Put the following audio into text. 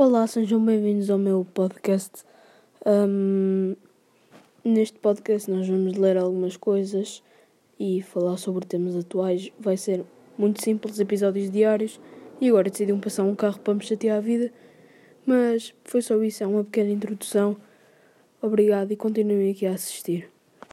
Olá, sejam bem-vindos ao meu podcast. Um, neste podcast nós vamos ler algumas coisas e falar sobre temas atuais. Vai ser muito simples, episódios diários. E agora decidi passar um carro para me chatear a vida. Mas foi só isso, é uma pequena introdução. Obrigado e continuem aqui a assistir.